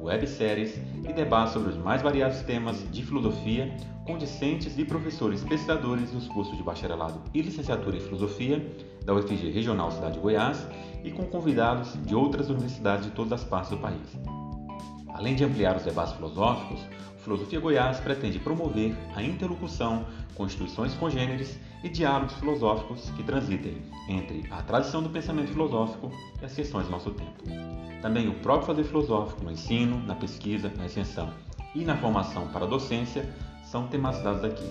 webséries e debates sobre os mais variados temas de filosofia com discentes e professores pesquisadores dos cursos de bacharelado e licenciatura em filosofia da UFG Regional Cidade de Goiás e com convidados de outras universidades de todas as partes do país. Além de ampliar os debates filosóficos, Filosofia Goiás pretende promover a interlocução com instituições congêneres e diálogos filosóficos que transitem entre a tradição do pensamento filosófico e as questões do nosso tempo. Também o próprio fazer filosófico no ensino, na pesquisa, na extensão e na formação para a docência são tematizados aqui.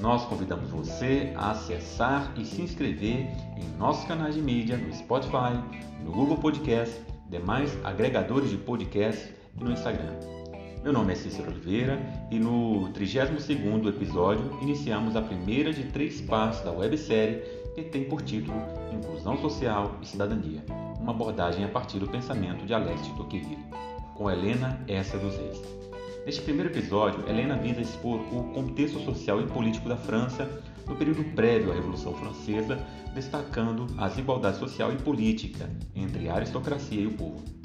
Nós convidamos você a acessar e se inscrever em nossos canais de mídia no Spotify, no Google Podcast, demais agregadores de podcast e no Instagram. Meu nome é Cícero Oliveira e no 32º episódio iniciamos a primeira de três partes da websérie que tem por título Inclusão Social e Cidadania, uma abordagem a partir do pensamento de Alex Tocqueville, com Helena Essa dos Reis. Neste primeiro episódio, Helena visa expor o contexto social e político da França no período prévio à Revolução Francesa, destacando a desigualdade social e política entre a aristocracia e o povo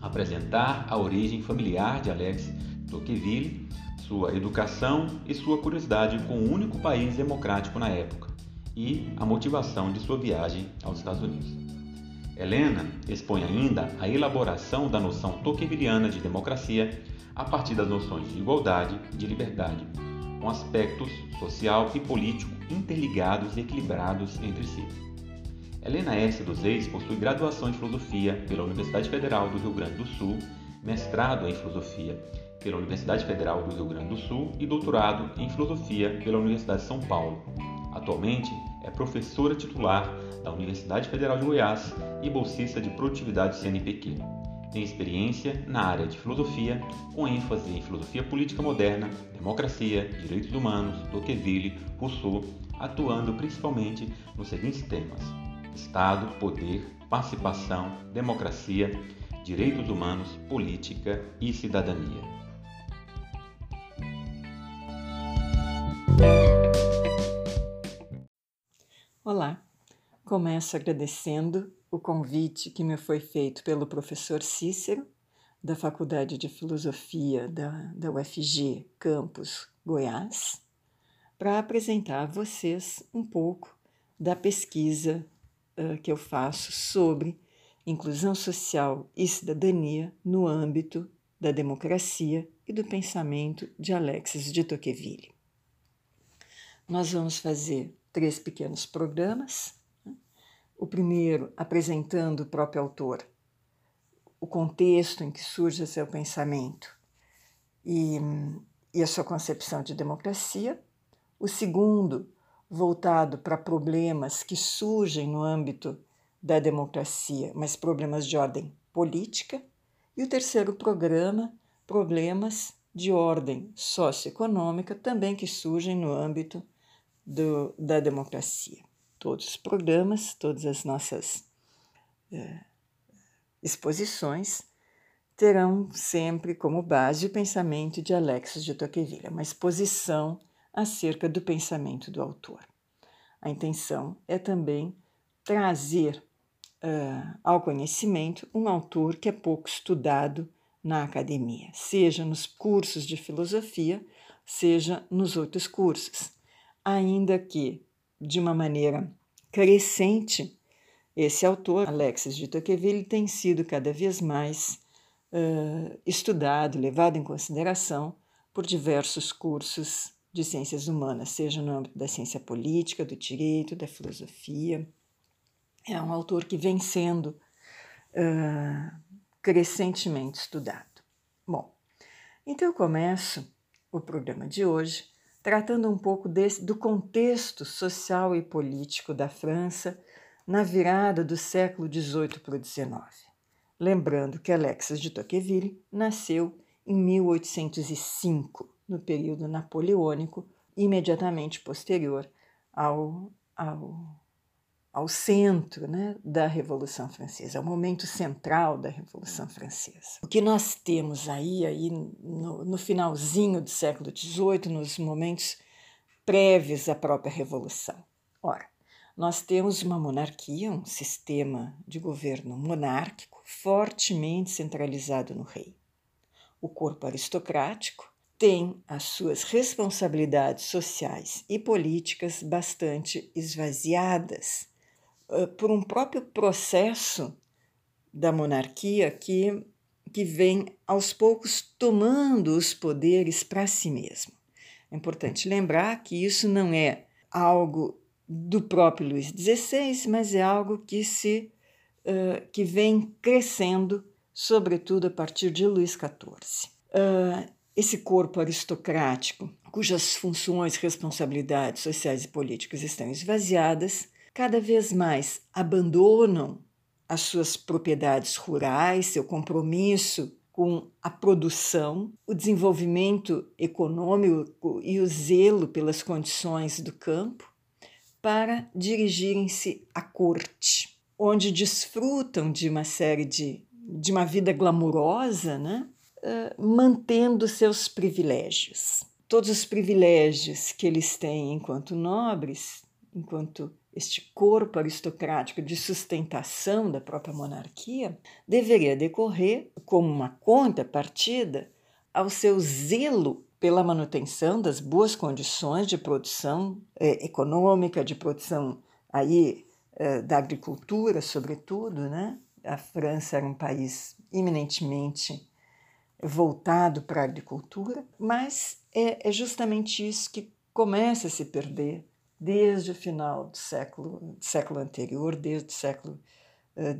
apresentar a origem familiar de Alex Tocqueville, sua educação e sua curiosidade com o único país democrático na época e a motivação de sua viagem aos Estados Unidos. Helena expõe ainda a elaboração da noção tocquevilliana de democracia a partir das noções de igualdade e de liberdade, com aspectos social e político interligados e equilibrados entre si. Helena S. dos Reis possui graduação em Filosofia pela Universidade Federal do Rio Grande do Sul, mestrado em Filosofia pela Universidade Federal do Rio Grande do Sul e doutorado em Filosofia pela Universidade de São Paulo. Atualmente é professora titular da Universidade Federal de Goiás e bolsista de produtividade CNPq. Tem experiência na área de filosofia, com ênfase em filosofia política moderna, democracia, direitos humanos, Tocqueville, Rousseau, atuando principalmente nos seguintes temas: Estado, poder, participação, democracia, direitos humanos, política e cidadania. Olá, começo agradecendo o convite que me foi feito pelo professor Cícero, da Faculdade de Filosofia da, da UFG Campus Goiás, para apresentar a vocês um pouco da pesquisa que eu faço sobre inclusão social e cidadania no âmbito da democracia e do pensamento de Alexis de Tocqueville. Nós vamos fazer três pequenos programas. Né? O primeiro apresentando o próprio autor, o contexto em que surge seu pensamento e, e a sua concepção de democracia. O segundo, voltado para problemas que surgem no âmbito da democracia, mas problemas de ordem política. E o terceiro programa, problemas de ordem socioeconômica, também que surgem no âmbito do, da democracia. Todos os programas, todas as nossas é, exposições terão sempre como base o pensamento de Alexis de Tocqueville, uma exposição acerca do pensamento do autor. A intenção é também trazer uh, ao conhecimento um autor que é pouco estudado na academia, seja nos cursos de filosofia, seja nos outros cursos, ainda que de uma maneira crescente, esse autor, Alexis de Tocqueville, tem sido cada vez mais uh, estudado, levado em consideração por diversos cursos de ciências humanas, seja no âmbito da ciência política, do direito, da filosofia. É um autor que vem sendo uh, crescentemente estudado. Bom, então eu começo o programa de hoje tratando um pouco desse, do contexto social e político da França na virada do século XVIII para o XIX. Lembrando que Alexis de Tocqueville nasceu em 1805, no período napoleônico, imediatamente posterior ao, ao, ao centro né, da Revolução Francesa, ao momento central da Revolução Francesa. O que nós temos aí, aí no, no finalzinho do século XVIII, nos momentos prévios à própria Revolução? Ora, nós temos uma monarquia, um sistema de governo monárquico fortemente centralizado no rei. O corpo aristocrático tem as suas responsabilidades sociais e políticas bastante esvaziadas por um próprio processo da monarquia que, que vem aos poucos tomando os poderes para si mesmo. É importante lembrar que isso não é algo do próprio Luís XVI, mas é algo que se uh, que vem crescendo, sobretudo a partir de Luís XIV. Uh, esse corpo aristocrático, cujas funções, responsabilidades sociais e políticas estão esvaziadas, cada vez mais abandonam as suas propriedades rurais, seu compromisso com a produção, o desenvolvimento econômico e o zelo pelas condições do campo, para dirigirem-se à corte, onde desfrutam de uma série de, de uma vida glamurosa, né? Mantendo seus privilégios. Todos os privilégios que eles têm enquanto nobres, enquanto este corpo aristocrático de sustentação da própria monarquia, deveria decorrer como uma contrapartida ao seu zelo pela manutenção das boas condições de produção é, econômica, de produção aí é, da agricultura, sobretudo, né? A França era um país eminentemente voltado para a agricultura, mas é, é justamente isso que começa a se perder desde o final do século, do século anterior, desde o século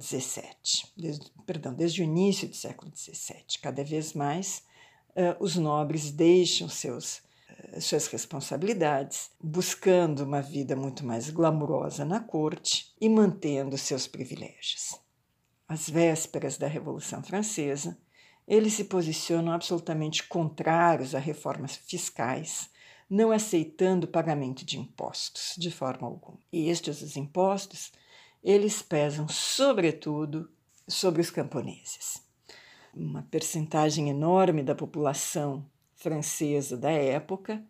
XVII, uh, desde, perdão, desde o início do século XVII. Cada vez mais uh, os nobres deixam seus, uh, suas responsabilidades, buscando uma vida muito mais glamurosa na corte e mantendo seus privilégios. Às vésperas da Revolução Francesa, eles se posicionam absolutamente contrários a reformas fiscais, não aceitando o pagamento de impostos de forma alguma. E estes os impostos, eles pesam sobretudo sobre os camponeses uma percentagem enorme da população francesa da época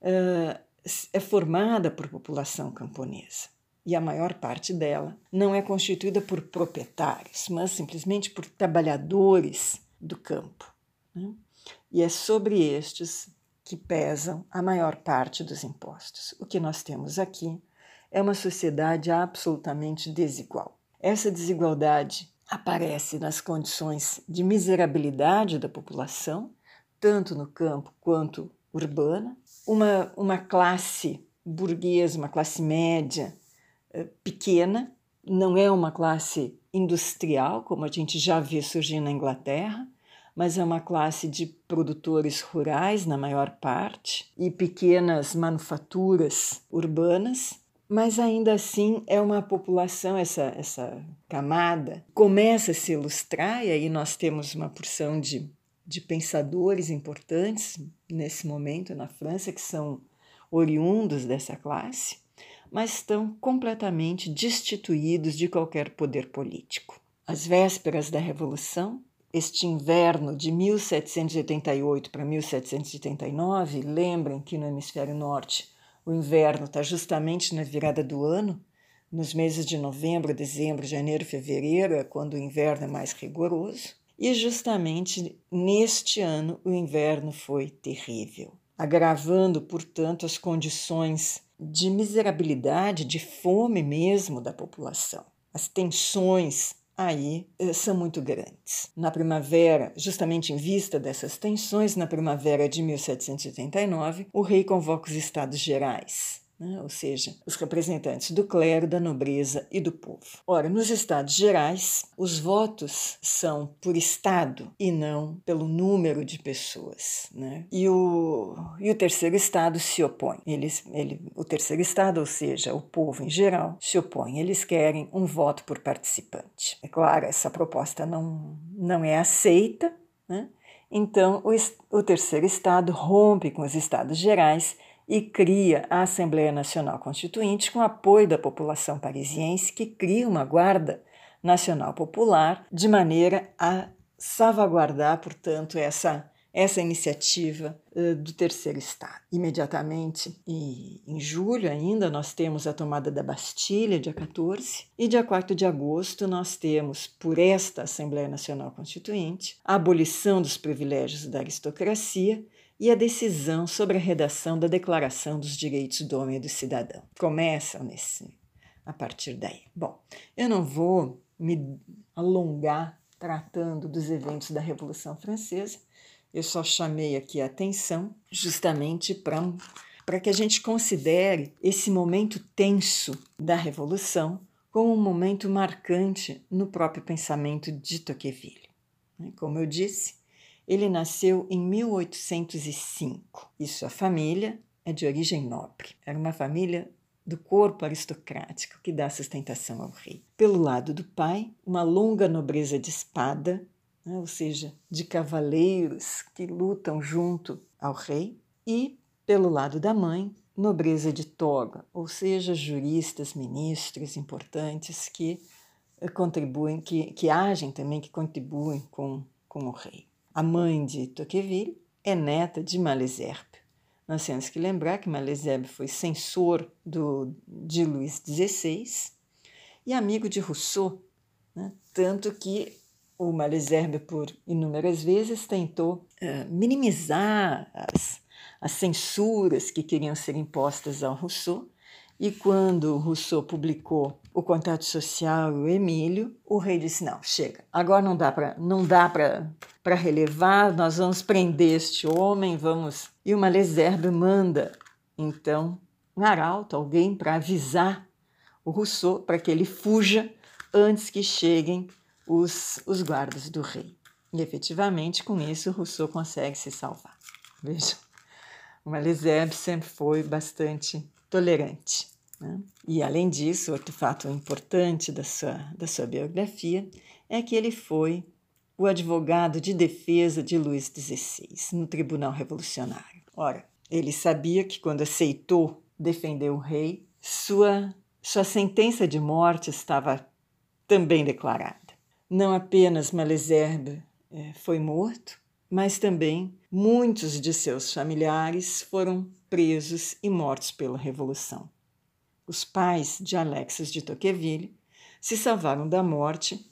uh, é formada por população camponesa. E a maior parte dela não é constituída por proprietários, mas simplesmente por trabalhadores do campo. Né? E é sobre estes que pesam a maior parte dos impostos. O que nós temos aqui é uma sociedade absolutamente desigual. Essa desigualdade aparece nas condições de miserabilidade da população, tanto no campo quanto urbana, uma, uma classe burguesa, uma classe média eh, pequena, não é uma classe industrial, como a gente já vê surgir na Inglaterra, mas é uma classe de produtores rurais, na maior parte, e pequenas manufaturas urbanas, mas ainda assim é uma população, essa, essa camada começa a se ilustrar, e aí nós temos uma porção de, de pensadores importantes nesse momento na França que são oriundos dessa classe, mas estão completamente destituídos de qualquer poder político. Às vésperas da Revolução, este inverno de 1788 para 1789, lembrem que no hemisfério norte o inverno está justamente na virada do ano, nos meses de novembro, dezembro, janeiro, fevereiro, é quando o inverno é mais rigoroso. E justamente neste ano o inverno foi terrível, agravando, portanto, as condições de miserabilidade, de fome mesmo da população. As tensões aí eh, são muito grandes. Na primavera, justamente em vista dessas tensões, na primavera de 1789, o rei convoca os Estados Gerais né? ou seja, os representantes do clero, da nobreza e do povo. Ora, nos Estados Gerais, os votos são por Estado e não pelo número de pessoas. Né? E, o, e o terceiro Estado se opõe. Eles, ele, o terceiro Estado, ou seja, o povo em geral, se opõe. Eles querem um voto por participante. É claro, essa proposta não, não é aceita. Né? Então, o, o terceiro Estado rompe com os Estados Gerais e cria a Assembleia Nacional Constituinte com apoio da população parisiense, que cria uma Guarda Nacional Popular de maneira a salvaguardar, portanto, essa essa iniciativa uh, do terceiro Estado. Imediatamente, e em julho ainda, nós temos a tomada da Bastilha, dia 14, e dia 4 de agosto nós temos, por esta Assembleia Nacional Constituinte, a abolição dos privilégios da aristocracia e a decisão sobre a redação da Declaração dos Direitos do Homem e do Cidadão. Começam nesse a partir daí. Bom, eu não vou me alongar tratando dos eventos da Revolução Francesa, eu só chamei aqui a atenção justamente para que a gente considere esse momento tenso da Revolução como um momento marcante no próprio pensamento de Tocqueville. Como eu disse, ele nasceu em 1805 e sua família é de origem nobre. Era uma família do corpo aristocrático que dá sustentação ao rei. Pelo lado do pai, uma longa nobreza de espada né, ou seja, de cavaleiros que lutam junto ao rei, e, pelo lado da mãe, nobreza de toga, ou seja, juristas, ministros importantes que eh, contribuem, que, que agem também, que contribuem com, com o rei. A mãe de Tocqueville é neta de Malesherbes. Nós temos que lembrar que Malesherbes foi censor do, de Luís XVI e amigo de Rousseau, né? tanto que o Malesherbes, por inúmeras vezes, tentou uh, minimizar as, as censuras que queriam ser impostas ao Rousseau. E quando Rousseau publicou o Contato Social e o Emílio, o rei disse: não, chega, agora não dá para não dá para relevar, nós vamos prender este homem, vamos. E o Malesherbes manda então um arauto, alguém para avisar o Rousseau para que ele fuja antes que cheguem os, os guardas do rei. E efetivamente, com isso, Rousseau consegue se salvar. Vejam, o Malesherbes sempre foi bastante tolerante. Né? E, além disso, outro fato importante da sua, da sua biografia é que ele foi o advogado de defesa de Luís XVI no Tribunal Revolucionário. Ora, ele sabia que quando aceitou defender o rei, sua, sua sentença de morte estava também declarada. Não apenas Malesherbes é, foi morto, mas também muitos de seus familiares foram presos e mortos pela Revolução. Os pais de Alexis de Tocqueville se salvaram da morte,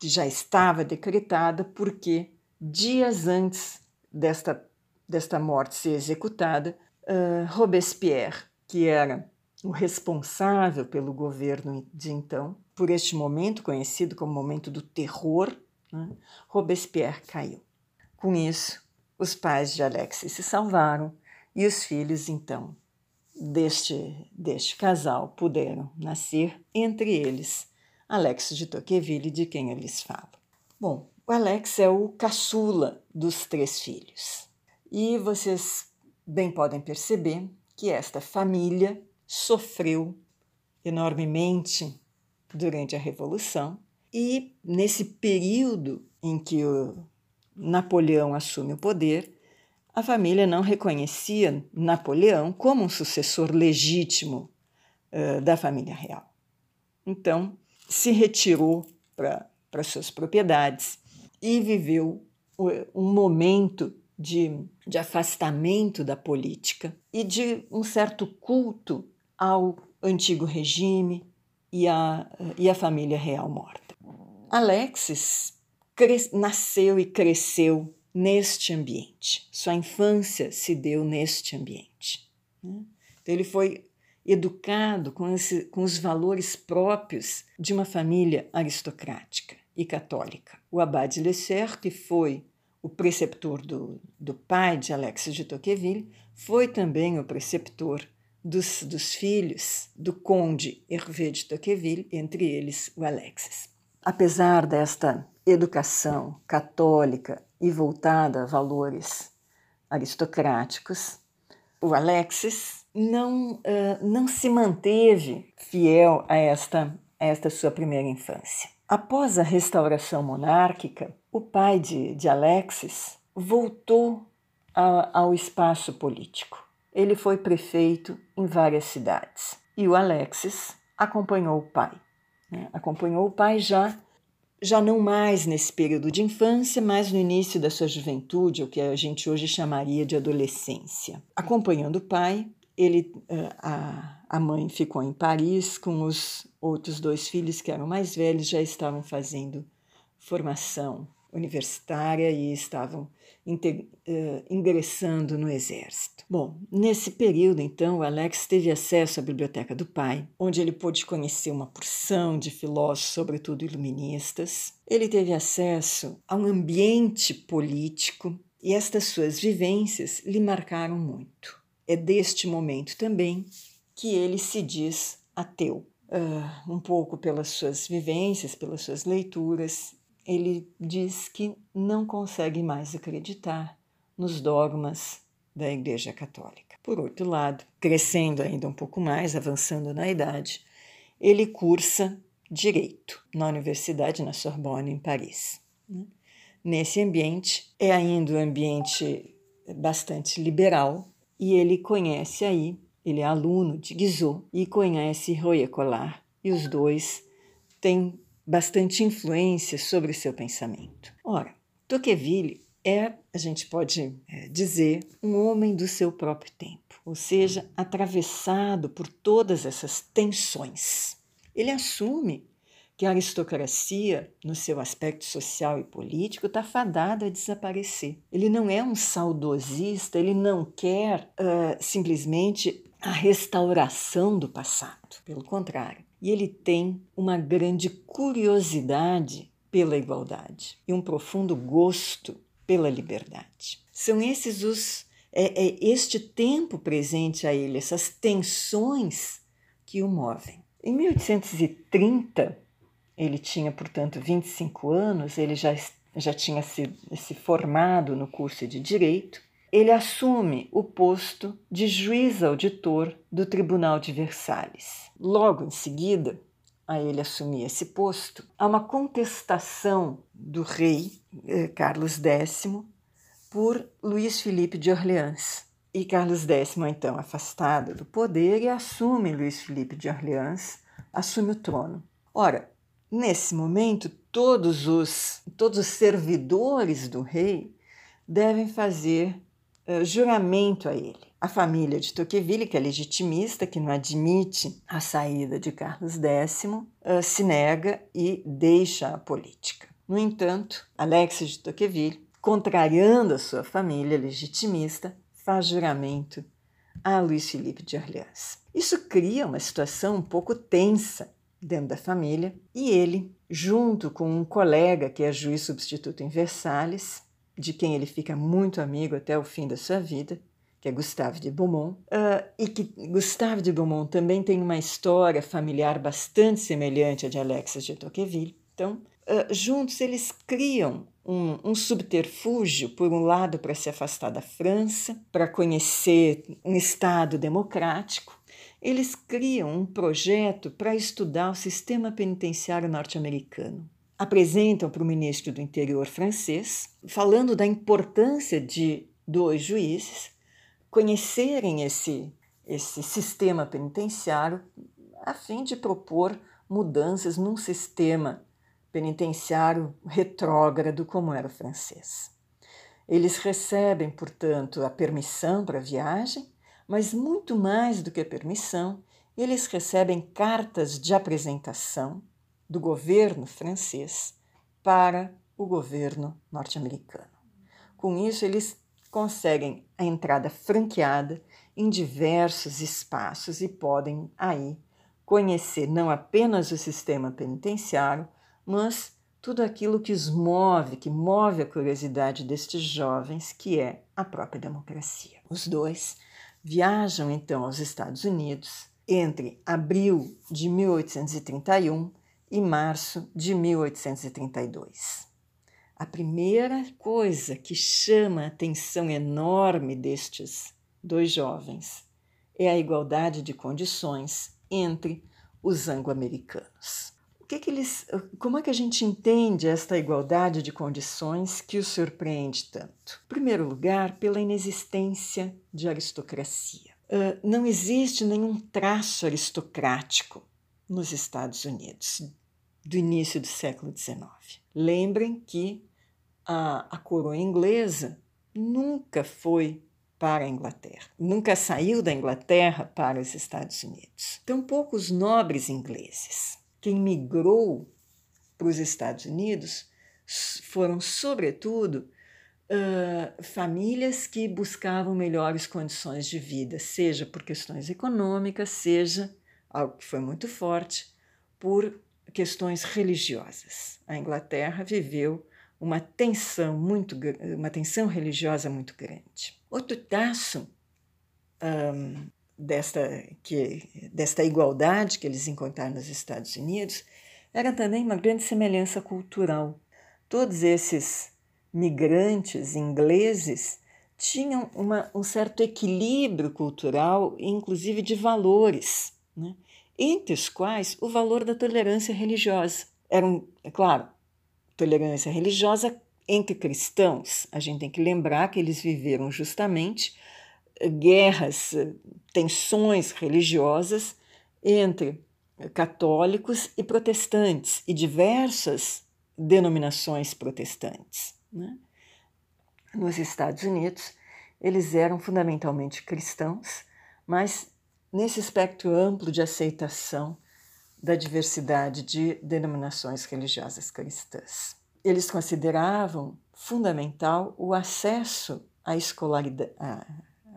que já estava decretada, porque dias antes desta, desta morte ser executada, uh, Robespierre, que era o responsável pelo governo de então, por este momento conhecido como momento do terror, né, Robespierre caiu. Com isso, os pais de Alexis se salvaram e os filhos, então, deste, deste casal puderam nascer, entre eles Alex de Tocqueville, de quem eu lhes falo. Bom, o Alex é o caçula dos três filhos. E vocês bem podem perceber que esta família sofreu enormemente durante a Revolução e nesse período em que Napoleão assume o poder, a família não reconhecia Napoleão como um sucessor legítimo uh, da família real. Então, se retirou para suas propriedades e viveu um momento de, de afastamento da política e de um certo culto ao antigo regime e a, e a família real morta. Alexis nasceu e cresceu neste ambiente. Sua infância se deu neste ambiente. Né? Então, ele foi educado com, esse, com os valores próprios de uma família aristocrática e católica. O Abade Lesser, que foi o preceptor do, do pai de Alexis de Tocqueville, foi também o preceptor dos, dos filhos do conde Hervé de Tocqueville, entre eles o Alexis. Apesar desta educação católica e voltada a valores aristocráticos, o Alexis não, uh, não se manteve fiel a esta, a esta sua primeira infância. Após a restauração monárquica, o pai de, de Alexis voltou a, ao espaço político. Ele foi prefeito em várias cidades e o Alexis acompanhou o pai. Né? Acompanhou o pai já já não mais nesse período de infância, mas no início da sua juventude, o que a gente hoje chamaria de adolescência. Acompanhando o pai, ele, eh, a, a mãe ficou em Paris com os outros dois filhos que eram mais velhos, já estavam fazendo formação universitária e estavam uh, ingressando no exército. Bom, nesse período, então, o Alex teve acesso à biblioteca do pai, onde ele pôde conhecer uma porção de filósofos, sobretudo iluministas. Ele teve acesso a um ambiente político e estas suas vivências lhe marcaram muito. É deste momento também que ele se diz ateu. Uh, um pouco pelas suas vivências, pelas suas leituras ele diz que não consegue mais acreditar nos dogmas da Igreja Católica. Por outro lado, crescendo ainda um pouco mais, avançando na idade, ele cursa direito na Universidade na Sorbonne, em Paris. Né? Nesse ambiente, é ainda um ambiente bastante liberal e ele conhece aí, ele é aluno de Guizot e conhece Royer Collard, e os dois têm bastante influência sobre seu pensamento. Ora, Tocqueville é, a gente pode é, dizer, um homem do seu próprio tempo, ou seja, atravessado por todas essas tensões. Ele assume que a aristocracia, no seu aspecto social e político, está fadada a desaparecer. Ele não é um saudosista, ele não quer uh, simplesmente a restauração do passado. Pelo contrário, e ele tem uma grande curiosidade pela igualdade e um profundo gosto pela liberdade. São esses os é, é este tempo presente a ele, essas tensões que o movem. Em 1830, ele tinha, portanto, 25 anos, ele já, já tinha se, se formado no curso de Direito ele assume o posto de juiz auditor do Tribunal de Versalhes. Logo em seguida, a ele assumir esse posto, há uma contestação do rei eh, Carlos X por Luís Felipe de Orleans. E Carlos X, então, afastado do poder, e assume Luís Felipe de Orleans, assume o trono. Ora, nesse momento, todos os, todos os servidores do rei devem fazer uh, juramento a ele. A família de Tocqueville, que é legitimista, que não admite a saída de Carlos X, uh, se nega e deixa a política. No entanto, Alexis de Tocqueville, contrariando a sua família legitimista, faz juramento a Luís Felipe de Orleans. Isso cria uma situação um pouco tensa dentro da família e ele, junto com um colega que é juiz substituto em Versalhes, de quem ele fica muito amigo até o fim da sua vida, que é Gustave de Beaumont, uh, e que Gustave de Beaumont também tem uma história familiar bastante semelhante à de Alexis de Tocqueville. Então, uh, juntos eles criam um, um, subterfúgio, por um lado, para se afastar da França, para conhecer um Estado democrático. Eles criam um projeto para estudar o sistema penitenciário norte-americano apresentam para o ministro do Interior francês, falando da importância de dois juízes conhecerem esse, esse sistema penitenciário a fim de propor mudanças num sistema penitenciário retrógrado como era o francês. Eles recebem, portanto, a permissão para a viagem, mas muito mais do que a permissão, eles recebem cartas de apresentação do governo francês para o governo norte-americano. Com isso, eles conseguem a entrada franqueada em diversos espaços e podem aí conhecer não apenas o sistema penitenciário, mas tudo aquilo que os move, que move a curiosidade destes jovens, que é a própria democracia. Os dois viajam então aos Estados Unidos entre abril de 1831 e março de 1832. A primeira coisa que chama a atenção enorme destes dois jovens é a igualdade de condições entre os anglo-americanos. Que que eles, como é que a gente entende esta igualdade de condições que os surpreende tanto? Em primeiro lugar, pela inexistência de aristocracia. Uh, não existe nenhum traço aristocrático nos Estados Unidos do início do século XIX. Lembrem que a, a coroa inglesa nunca foi para a Inglaterra, nunca saiu da Inglaterra para os Estados Unidos. Tampouco os nobres ingleses. Quem migrou para os Estados Unidos foram, sobretudo, uh, famílias que buscavam melhores condições de vida, seja por questões econômicas, seja, algo que foi muito forte, por questões religiosas. A Inglaterra viveu uma tensão muito uma tensão religiosa muito grande. Outro traço um, desta que desta igualdade que eles encontraram nos Estados Unidos era também uma grande semelhança cultural. Todos esses migrantes ingleses tinham uma, um certo equilíbrio cultural, inclusive de valores, né? Entre os quais o valor da tolerância religiosa. Era, um, é claro, tolerância religiosa entre cristãos. A gente tem que lembrar que eles viveram justamente eh, guerras, eh, tensões religiosas entre católicos e protestantes e diversas denominações protestantes. Né? Nos Estados Unidos, eles eram fundamentalmente cristãos, mas nesse espectro amplo de aceitação da diversidade de denominações religiosas cristãs. Eles consideravam fundamental o acesso à, escolaridade, à,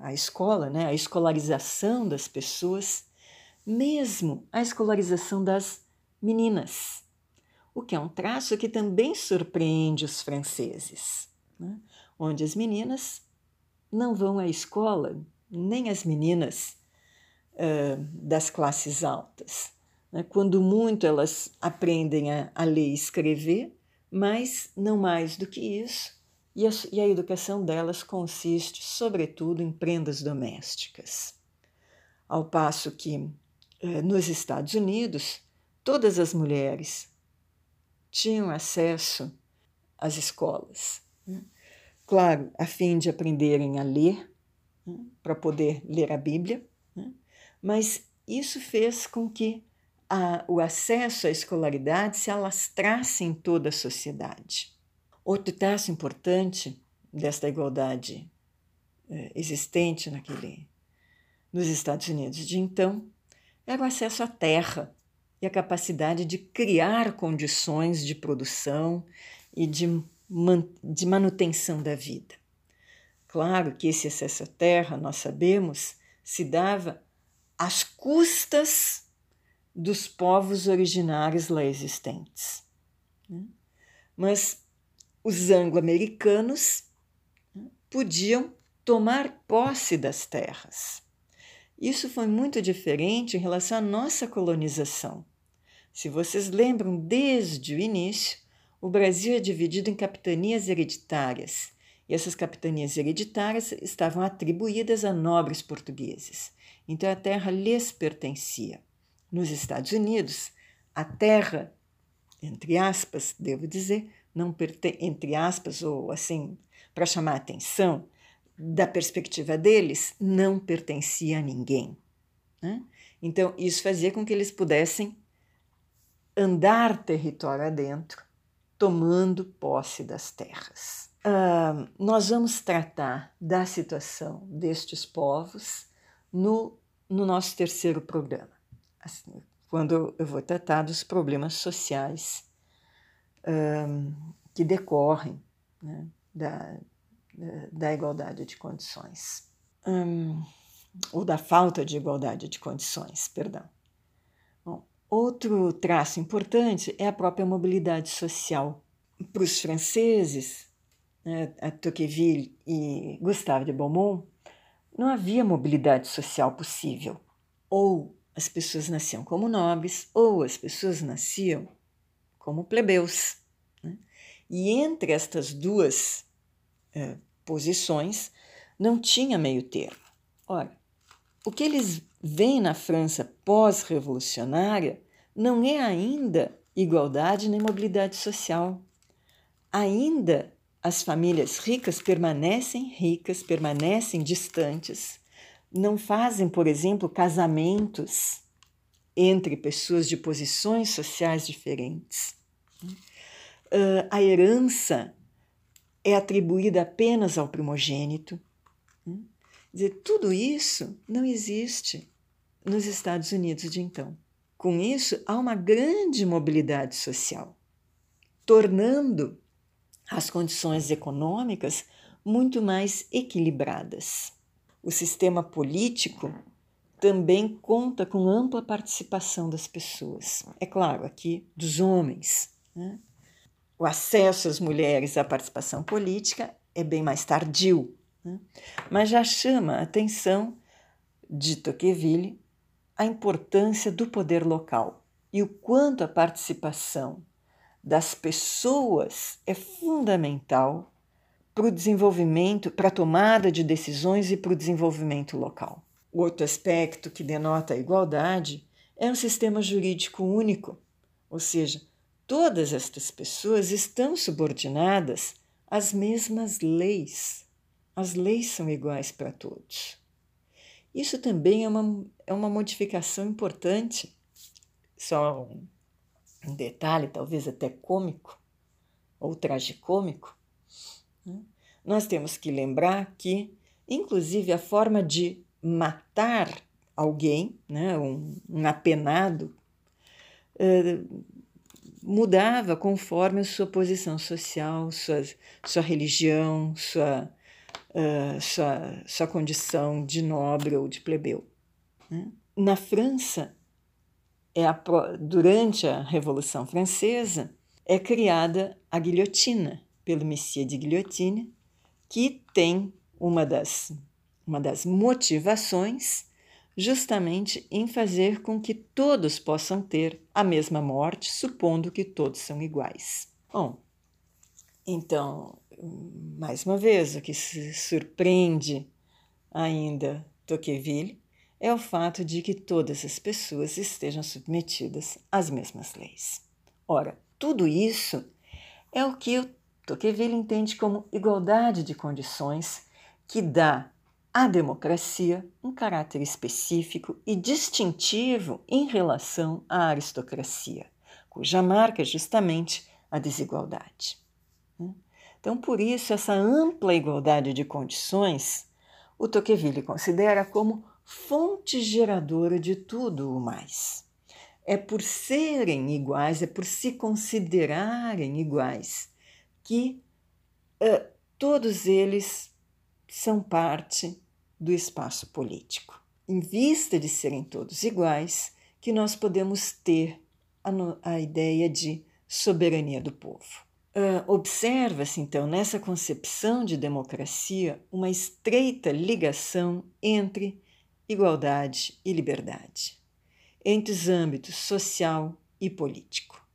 à escola, né, a escolarização das pessoas, mesmo a escolarização das meninas, o que é um traço que também surpreende os franceses, né, onde as meninas não vão à escola, nem as meninas uh, das classes altas. Né? Quando muito, elas aprendem a, a, ler e escrever, mas não mais do que isso, e a, e a educação delas consiste, sobretudo, em prendas domésticas. Ao passo que, eh, nos Estados Unidos, todas as mulheres tinham acesso às escolas. Né? Claro, a fim de aprenderem a ler, né? para poder ler a Bíblia? Mas isso fez com que a, o acesso à escolaridade se alastrasse em toda a sociedade. Outro traço importante desta igualdade eh, existente naquele, nos Estados Unidos de então era o acesso à terra e a capacidade de criar condições de produção e de, man, de manutenção da vida. Claro que esse acesso à terra, nós sabemos, se dava às custas dos povos originários lá existentes. Né? Mas os anglo-americanos né, podiam tomar posse das terras. Isso foi muito diferente em relação à nossa colonização. Se vocês lembram, desde o início, o Brasil é dividido em capitanias hereditárias, e essas capitanias hereditárias estavam atribuídas a nobres portugueses. Então a terra lhes pertencia. Nos Estados Unidos, a terra, entre aspas, devo dizer, não pertence, entre aspas, ou assim, para chamar a atenção, da perspectiva deles, não pertencia a ninguém. Né? Então, isso fazia com que eles pudessem andar território adentro, tomando posse das terras. Uh, nós vamos tratar da situação destes povos no, no nosso terceiro programa assim, quando eu vou tratar dos problemas sociais um, que decorrem né, da, da igualdade de condições, um, ou da falta de igualdade de condições, perdão. Bom, outro traço importante é a própria mobilidade social. Para os franceses, né, Tocqueville e Gustave de Beaumont, não havia mobilidade social possível. Ou as pessoas nasciam como nobres ou as pessoas nasciam como plebeus. Né? E entre estas duas é, posições não tinha meio termo. Ora, o que eles veem na França pós-revolucionária não é ainda igualdade nem mobilidade social. Ainda as famílias ricas permanecem ricas, permanecem distantes, não fazem, por exemplo, casamentos entre pessoas de posições sociais diferentes. Uh, a herança é atribuída apenas ao primogênito. Dizer, tudo isso não existe nos Estados Unidos de então. Com isso, há uma grande mobilidade social, tornando as condições econômicas muito mais equilibradas. O sistema político também conta com ampla participação das pessoas. É claro, aqui dos homens. Né? O acesso às mulheres à participação política é bem mais tardio, né? mas já chama a atenção de Tocqueville a importância do poder local e o quanto a participação das pessoas é fundamental para o desenvolvimento, para a tomada de decisões e para o desenvolvimento local. Outro aspecto que denota a igualdade é um sistema jurídico único, ou seja, todas estas pessoas estão subordinadas às mesmas leis. As leis são iguais para todos. Isso também é uma, é uma modificação importante, só um, um detalhe, talvez até cômico ou tragicômico. Né? Nós temos que lembrar que, inclusive, a forma de matar alguém, né, um, um apenado, uh, mudava conforme a sua posição social, sua, sua religião, sua uh, sua, sua condição de nobre ou de plebeu. Né? Na França, é a, durante a Revolução Francesa, é criada a guilhotina pelo Messias de Guilhotine, que tem uma das, uma das motivações justamente em fazer com que todos possam ter a mesma morte, supondo que todos são iguais. Bom, então mais uma vez, o que se surpreende ainda Tocqueville é o fato de que todas as pessoas estejam submetidas às mesmas leis. Ora, tudo isso é o que o Tocqueville entende como igualdade de condições que dá à democracia um caráter específico e distintivo em relação à aristocracia, cuja marca é justamente a desigualdade. Então, por isso, essa ampla igualdade de condições, o Tocqueville considera como fonte geradora de tudo o mais. É por serem iguais, é por se considerarem iguais, que uh, todos eles são parte do espaço político. Em vista de serem todos iguais, que nós podemos ter a, a ideia de soberania do povo. Uh, Observa-se, então, nessa concepção de democracia, uma estreita ligação entre igualdade e liberdade, entre os âmbitos social e político.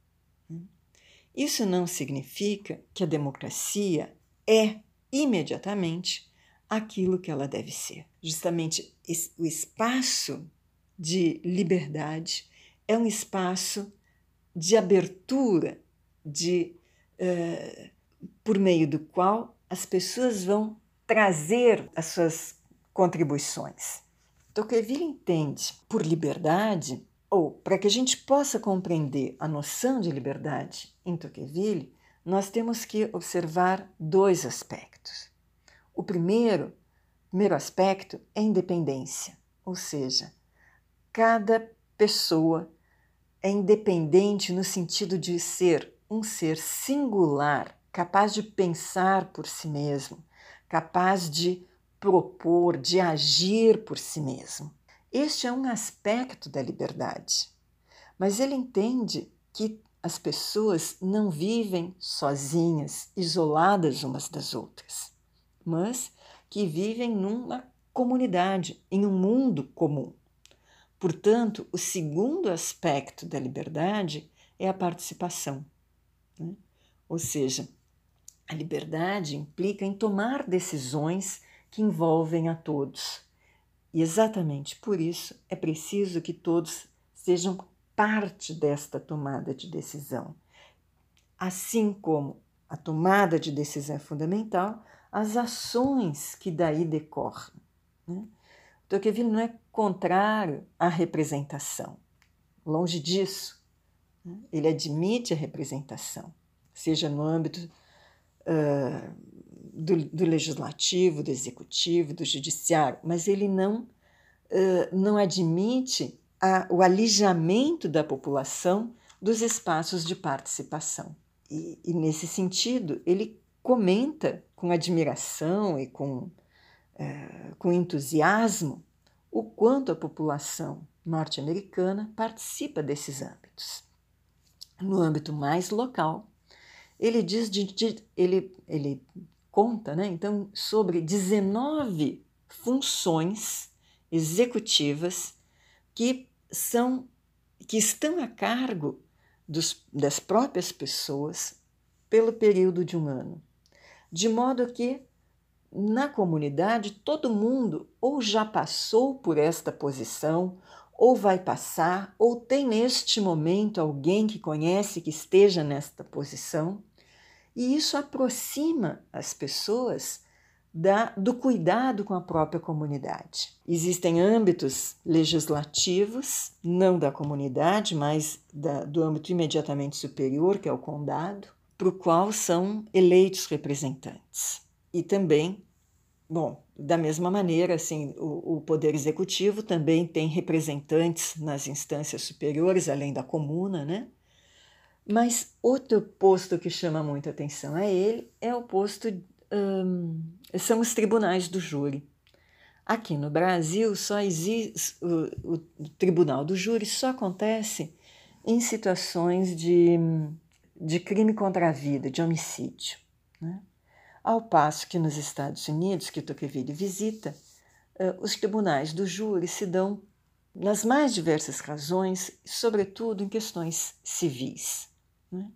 Isso não significa que a democracia é imediatamente aquilo que ela deve ser. Justamente o espaço de liberdade é um espaço de abertura, de uh, por meio do qual as pessoas vão trazer as suas contribuições. Tocqueville entende por liberdade, ou para que a gente possa compreender a noção de liberdade em Tocqueville, nós temos que observar dois aspectos. O primeiro, primeiro aspecto é independência, ou seja, cada pessoa é independente no sentido de ser um ser singular, capaz de pensar por si mesmo, capaz de propor, de agir por si mesmo. Este é um aspecto da liberdade. Mas ele entende que as pessoas não vivem sozinhas, isoladas umas das outras, mas que vivem numa comunidade, em um mundo comum. Portanto, o segundo aspecto da liberdade é a participação. Né? Ou seja, a liberdade implica em tomar decisões que envolvem a todos. E exatamente por isso é preciso que todos sejam parte desta tomada de decisão. Assim como a tomada de decisão é fundamental, as ações que daí decorrem. Né? Tocqueville não é contrário à representação, longe disso. Né? Ele admite a representação, seja no âmbito uh, do, do, legislativo, do executivo, do judiciário, mas ele não, uh, não admite a, o alijamento da população dos espaços de participação. E, e, nesse sentido, ele comenta com admiração e com, é, com entusiasmo o quanto a população norte-americana participa desses âmbitos. No âmbito mais local, ele diz de, de, ele, ele conta, né, então, sobre 19 funções executivas que são que estão a cargo dos, das próprias pessoas pelo período de um ano, de modo que na comunidade todo mundo ou já passou por esta posição, ou vai passar, ou tem neste momento alguém que conhece que esteja nesta posição, e isso aproxima as pessoas da, do cuidado com a própria comunidade. Existem âmbitos legislativos, não da comunidade, mas da, do âmbito imediatamente superior, que é o condado, para o qual são eleitos representantes. E também, bom, da mesma maneira, assim, o, o poder executivo também tem representantes nas instâncias superiores, além da comuna, né? Mas outro posto que chama muita atenção a ele é o posto são os tribunais do júri. Aqui no Brasil, só existe o, o tribunal do júri só acontece em situações de, de crime contra a vida, de homicídio. Né? Ao passo que nos Estados Unidos, que Tocqueville visita, uh, os tribunais do júri se dão nas mais diversas razões, sobretudo em questões civis. Né?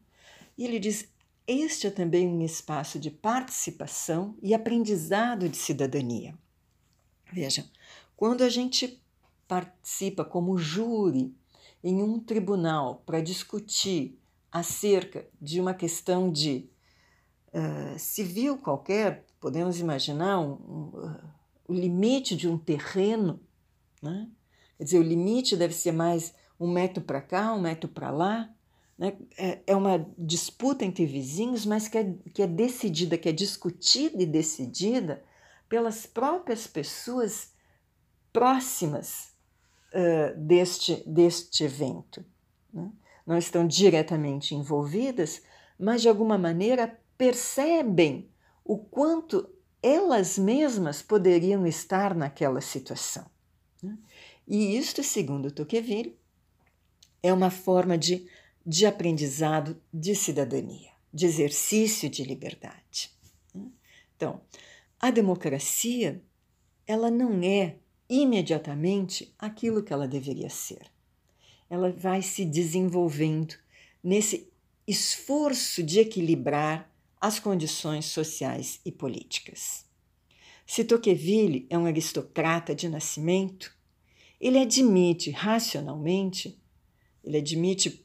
E ele diz: este é também um espaço de participação e aprendizado de cidadania. Vejam, quando a gente participa como júri em um tribunal para discutir acerca de uma questão de uh, civil qualquer, podemos imaginar um, um, uh, o limite de um terreno, né? quer dizer, o limite deve ser mais um metro para cá, um metro para lá, né? É, é uma disputa entre vizinhos, mas que é, que é decidida, que é discutida e decidida pelas próprias pessoas próximas uh, deste, deste evento. Né? Não estão diretamente envolvidas, mas de alguma maneira percebem o quanto elas mesmas poderiam estar naquela situação. Né? E isto, segundo Tocqueville, é uma forma de de aprendizado de cidadania, de exercício de liberdade. Então, a democracia, ela não é imediatamente aquilo que ela deveria ser. Ela vai se desenvolvendo nesse esforço de equilibrar as condições sociais e políticas. Se Tocqueville é um aristocrata de nascimento, ele admite racionalmente, ele admite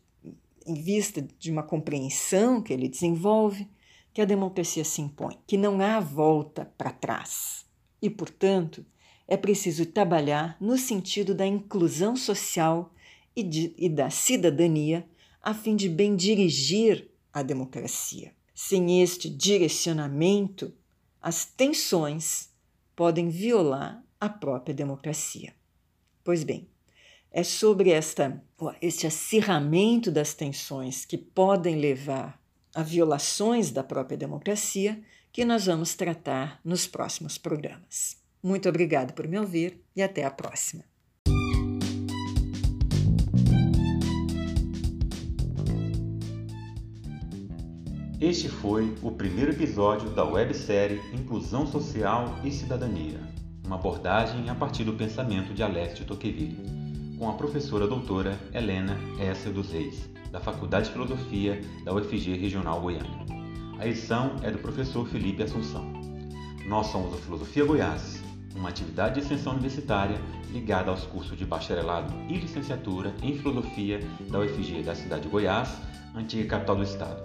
em vista de uma compreensão que ele desenvolve, que a democracia se impõe, que não há volta para trás. E, portanto, é preciso trabalhar no sentido da inclusão social e, de, e da cidadania, a fim de bem dirigir a democracia. Sem este direcionamento, as tensões podem violar a própria democracia. Pois bem, é sobre esta, este acirramento das tensões que podem levar a violações da própria democracia que nós vamos tratar nos próximos programas. Muito obrigado por me ouvir e até a próxima. Este foi o primeiro episódio da websérie Inclusão Social e Cidadania, uma abordagem a partir do pensamento de Alessio Tocqueville com a professora doutora Helena Essa dos Reis, da Faculdade de Filosofia da UFG Regional Goiânia. A edição é do professor Felipe Assunção. Nós somos o Filosofia Goiás uma atividade de extensão universitária ligada aos cursos de bacharelado e licenciatura em filosofia da UFG da cidade de Goiás, antiga capital do estado.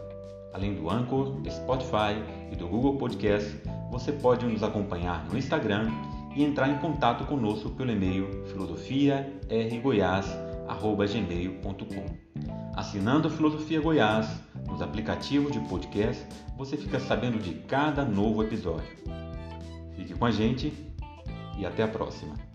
Além do Anchor, Spotify e do Google Podcast, você pode nos acompanhar no Instagram e entrar em contato conosco pelo e-mail filosofiargoiás.gmail.com. Assinando a Filosofia Goiás nos aplicativos de podcast, você fica sabendo de cada novo episódio. Fique com a gente e até a próxima.